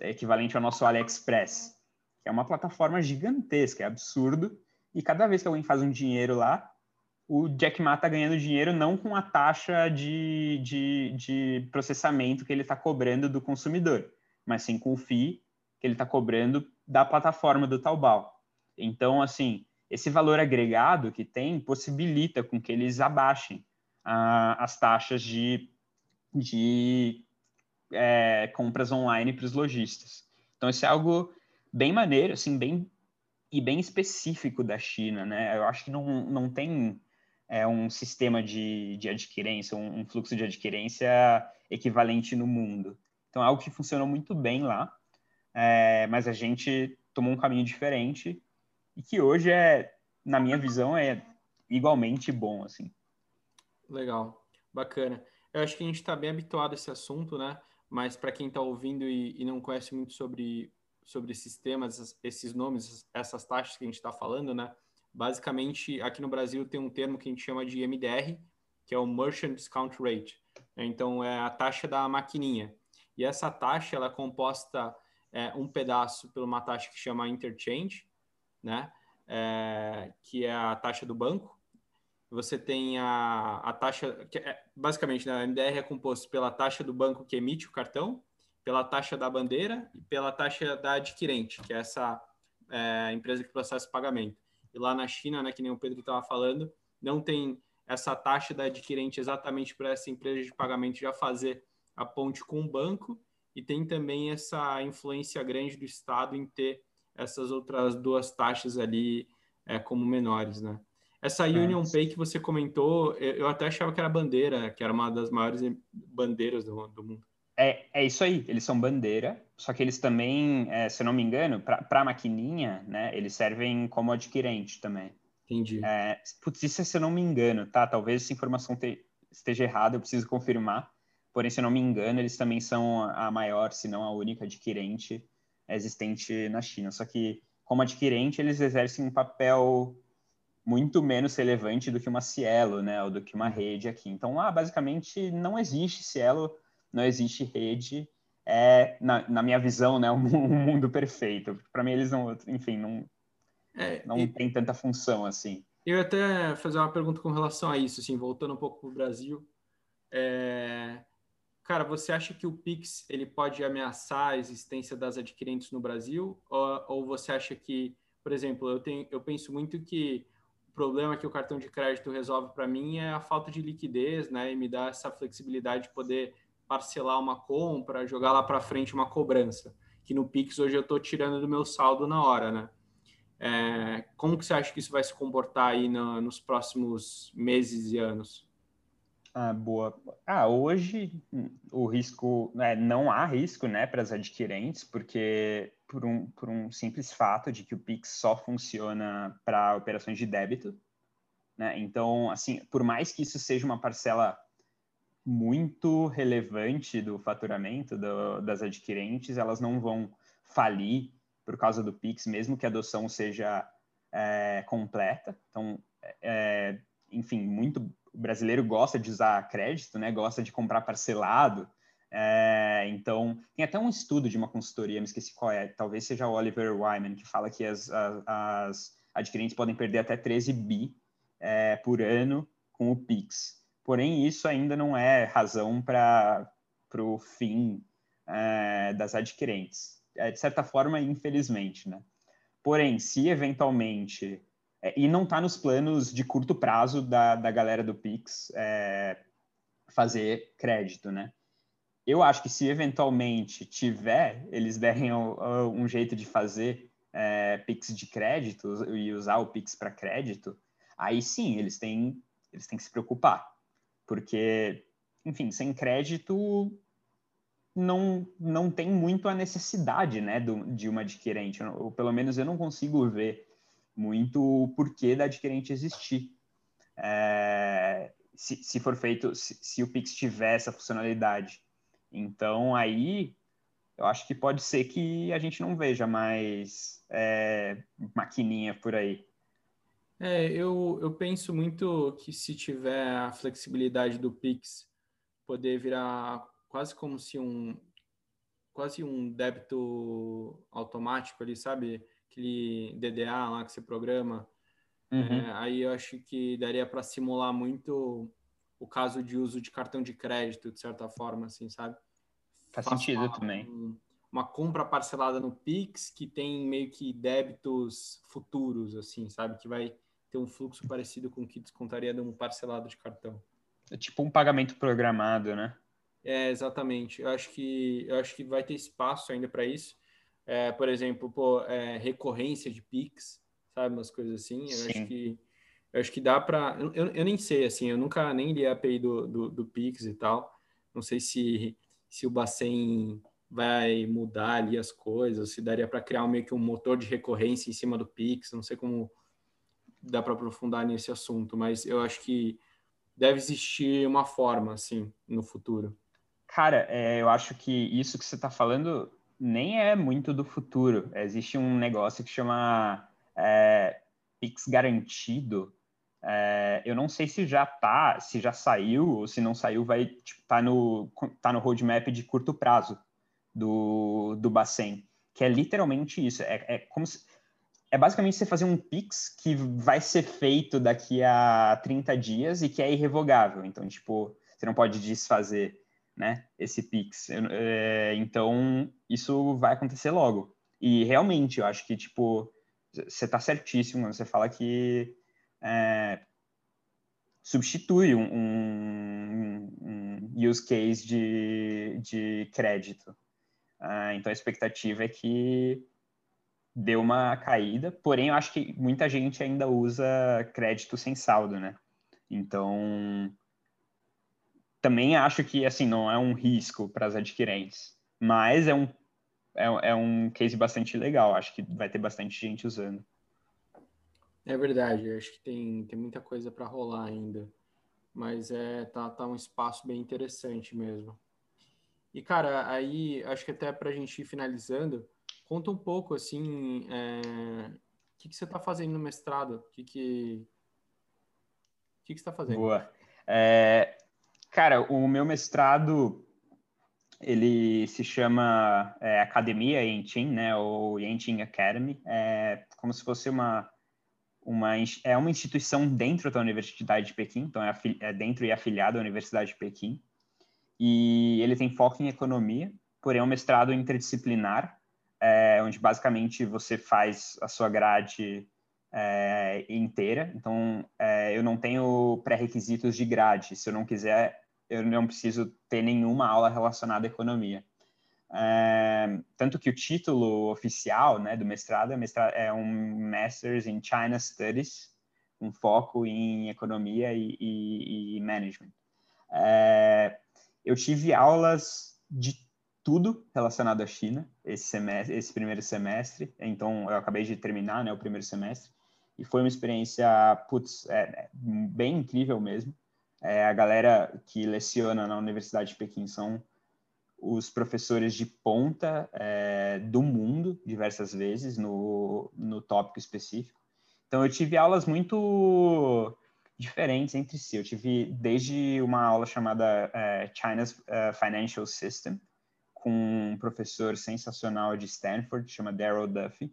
equivalente ao nosso AliExpress, que é uma plataforma gigantesca, é absurdo, e cada vez que alguém faz um dinheiro lá, o Jack Ma está ganhando dinheiro não com a taxa de, de, de processamento que ele está cobrando do consumidor, mas sim com o FII que ele está cobrando da plataforma do Taobao. Então, assim, esse valor agregado que tem possibilita com que eles abaixem as taxas de, de é, compras online para os lojistas. Então, isso é algo bem maneiro, assim, bem e bem específico da China, né? Eu acho que não, não tem é, um sistema de, de adquirência, um, um, fluxo de adquirência equivalente no mundo. Então, é algo que funcionou muito bem lá, é, mas a gente tomou um caminho diferente e que hoje é, na minha visão, é igualmente bom, assim. Legal, bacana. Eu acho que a gente está bem habituado a esse assunto, né? Mas para quem está ouvindo e, e não conhece muito sobre sobre sistemas, esses nomes, essas taxas que a gente está falando, né? Basicamente, aqui no Brasil tem um termo que a gente chama de MDR, que é o Merchant Discount Rate. Né? Então, é a taxa da maquininha. E essa taxa, ela é composta é, um pedaço por uma taxa que chama Interchange, né? É, que é a taxa do banco. Você tem a, a taxa, que é, basicamente, né, a MDR é composto pela taxa do banco que emite o cartão, pela taxa da bandeira e pela taxa da adquirente, que é essa é, empresa que processa o pagamento. E lá na China, né, que nem o Pedro estava falando, não tem essa taxa da adquirente exatamente para essa empresa de pagamento já fazer a ponte com o banco e tem também essa influência grande do Estado em ter essas outras duas taxas ali é, como menores, né? Essa é. Union. Pay que você comentou, eu até achava que era bandeira, que era uma das maiores bandeiras do, do mundo. É, é isso aí, eles são bandeira, só que eles também, é, se eu não me engano, para a maquininha, né, eles servem como adquirente também. Entendi. É, putz, isso é se eu não me engano, tá? Talvez essa informação te, esteja errada, eu preciso confirmar. Porém, se eu não me engano, eles também são a maior, se não a única adquirente existente na China. Só que, como adquirente, eles exercem um papel muito menos relevante do que uma Cielo, né? Ou do que uma rede aqui. Então, lá, basicamente, não existe Cielo não existe rede, é, na, na minha visão, né, um, um mundo perfeito. Para mim, eles não, enfim, não, é, não e... tem tanta função assim. Eu ia até fazer uma pergunta com relação a isso, assim, voltando um pouco para o Brasil. É... Cara, você acha que o Pix ele pode ameaçar a existência das adquirentes no Brasil? Ou, ou você acha que, por exemplo, eu, tenho, eu penso muito que o problema que o cartão de crédito resolve para mim é a falta de liquidez, né? E me dá essa flexibilidade de poder parcelar uma compra, jogar lá para frente uma cobrança. Que no Pix hoje eu estou tirando do meu saldo na hora, né? É, como que você acha que isso vai se comportar aí no, nos próximos meses e anos? Ah, boa. Ah, hoje o risco, né, não há risco, né, para as adquirentes, porque por um, por um simples fato de que o Pix só funciona para operações de débito, né? Então, assim, por mais que isso seja uma parcela muito relevante do faturamento do, das adquirentes, elas não vão falir por causa do Pix, mesmo que a adoção seja é, completa. Então, é, enfim, muito brasileiro gosta de usar crédito, né? Gosta de comprar parcelado. É, então, tem até um estudo de uma consultoria, me esqueci qual é, talvez seja o Oliver Wyman, que fala que as, as, as adquirentes podem perder até 13 bi é, por ano com o Pix. Porém, isso ainda não é razão para o fim é, das adquirentes. É, de certa forma, infelizmente, né? Porém, se eventualmente é, e não está nos planos de curto prazo da, da galera do Pix é, fazer crédito, né? Eu acho que se eventualmente tiver, eles derem um, um jeito de fazer é, Pix de crédito e usar o Pix para crédito, aí sim eles têm, eles têm que se preocupar. Porque, enfim, sem crédito não, não tem muito a necessidade né, do, de uma adquirente. Ou pelo menos eu não consigo ver muito o porquê da adquirente existir. É, se, se, for feito, se, se, o Pix tiver essa funcionalidade. Então, aí, eu acho que pode ser que a gente não veja mais é, maquininha por aí. É, eu, eu penso muito que se tiver a flexibilidade do Pix poder virar quase como se um quase um débito automático ali, sabe? aquele DDA lá que você programa. Uhum. É, aí eu acho que daria para simular muito o caso de uso de cartão de crédito, de certa forma, assim, sabe? Faz Faço sentido uma, também. Um, uma compra parcelada no Pix que tem meio que débitos futuros, assim, sabe? Que vai ter um fluxo parecido com o que descontaria de um parcelado de cartão. É tipo um pagamento programado, né? É, exatamente. Eu acho que eu acho que vai ter espaço ainda para isso é, por exemplo, pô, é, recorrência de Pix, sabe, umas coisas assim. Eu Sim. acho que eu acho que dá para. Eu, eu nem sei, assim, eu nunca nem li a API do, do, do Pix e tal. Não sei se, se o Bacen vai mudar ali as coisas, se daria para criar meio que um motor de recorrência em cima do Pix. Não sei como dá para aprofundar nesse assunto, mas eu acho que deve existir uma forma, assim, no futuro. Cara, é, eu acho que isso que você está falando nem é muito do futuro. Existe um negócio que chama é, Pix Garantido. É, eu não sei se já tá, se já saiu ou se não saiu, vai tipo, tá no tá no roadmap de curto prazo do do Bacen, que é literalmente isso. É, é como se, é basicamente você fazer um Pix que vai ser feito daqui a 30 dias e que é irrevogável. Então, tipo, você não pode desfazer né, esse Pix. É, então, isso vai acontecer logo. E realmente, eu acho que, tipo, você está certíssimo quando você fala que é, substitui um, um, um, use case de, de crédito. Uh, então, a expectativa é que deu uma caída, porém, eu acho que muita gente ainda usa crédito sem saldo, né? Então, também acho que assim não é um risco para as adquirentes, mas é um é, é, um case bastante legal. Acho que vai ter bastante gente usando. É verdade. Acho que tem, tem muita coisa para rolar ainda, mas é tá, tá um espaço bem interessante mesmo. E cara, aí acho que até para a gente ir finalizando, conta um pouco assim, é, o que, que você está fazendo no mestrado? O que que o que, que você está fazendo? Boa. É, Cara, o meu mestrado ele se chama é, Academia Yentin, né, ou Yentin Academy, é como se fosse uma uma é uma instituição dentro da Universidade de Pequim, então é, é dentro e afiliado à Universidade de Pequim, e ele tem foco em economia, porém é um mestrado interdisciplinar, onde basicamente você faz a sua grade é, inteira. Então, é, eu não tenho pré-requisitos de grade. Se eu não quiser, eu não preciso ter nenhuma aula relacionada à economia. É, tanto que o título oficial né, do mestrado é, é, um Masters in China Studies, com foco em economia e, e, e management. É, eu tive aulas de tudo relacionado à China esse semestre, esse primeiro semestre. Então, eu acabei de terminar, né, o primeiro semestre e foi uma experiência, putz, é, bem incrível mesmo. É, a galera que leciona na Universidade de Pequim são os professores de ponta é, do mundo, diversas vezes, no, no tópico específico. Então, eu tive aulas muito diferentes entre si. Eu tive desde uma aula chamada uh, China's uh, Financial System, com um professor sensacional de Stanford, chama Daryl Duffy,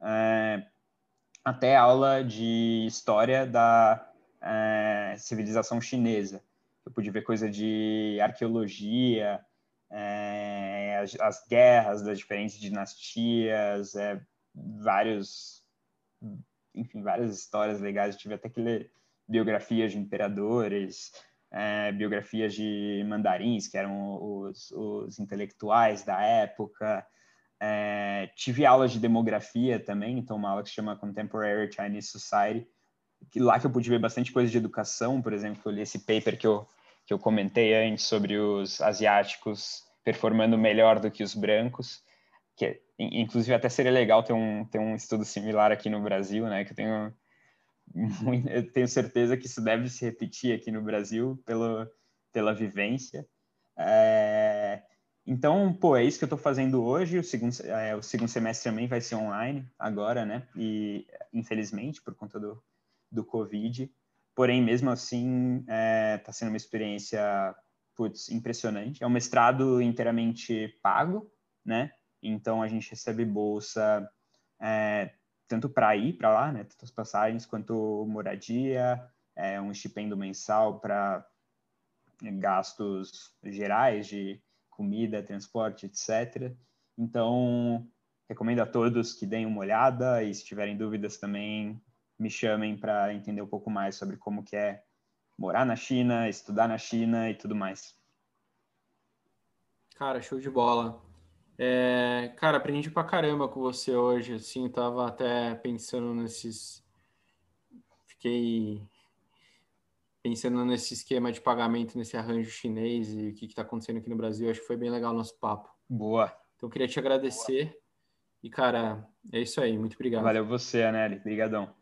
uh, até aula de história da civilização chinesa. Eu pude ver coisa de arqueologia, as, as, guerras das diferentes dinastias, vários, enfim, várias histórias legais. Eu tive até que ler biografias de imperadores, é, biografias de mandarins, que eram os, os intelectuais da época. É, tive aulas de demografia também, então uma aula que se chama Contemporary Chinese Society, que lá que eu pude ver bastante coisa de educação, por exemplo, eu li esse paper que eu, que eu comentei antes sobre os asiáticos performando melhor do que os brancos, que inclusive até seria legal ter um, ter um estudo similar aqui no Brasil, né, que eu tenho eu tenho certeza que isso deve se repetir aqui no Brasil pelo, pela vivência. É, então, pô, é isso que eu estou fazendo hoje. O segundo, é, o segundo semestre também vai ser online agora, né? E infelizmente por conta do, do Covid. Porém, mesmo assim, está é, tá sendo uma experiência putz, impressionante. É um mestrado inteiramente pago, né? Então a gente recebe bolsa é, tanto para ir para lá, né, tanto as passagens quanto moradia, é, um estipendo mensal para gastos gerais de comida, transporte, etc. Então, recomendo a todos que deem uma olhada e se tiverem dúvidas também me chamem para entender um pouco mais sobre como que é morar na China, estudar na China e tudo mais. Cara, show de bola. É, cara, aprendi pra caramba com você hoje, assim, tava até pensando nesses. Fiquei pensando nesse esquema de pagamento, nesse arranjo chinês e o que está acontecendo aqui no Brasil. Acho que foi bem legal o nosso papo. Boa. Então, queria te agradecer. Boa. E, cara, é isso aí. Muito obrigado. Valeu você, Anely. Obrigadão.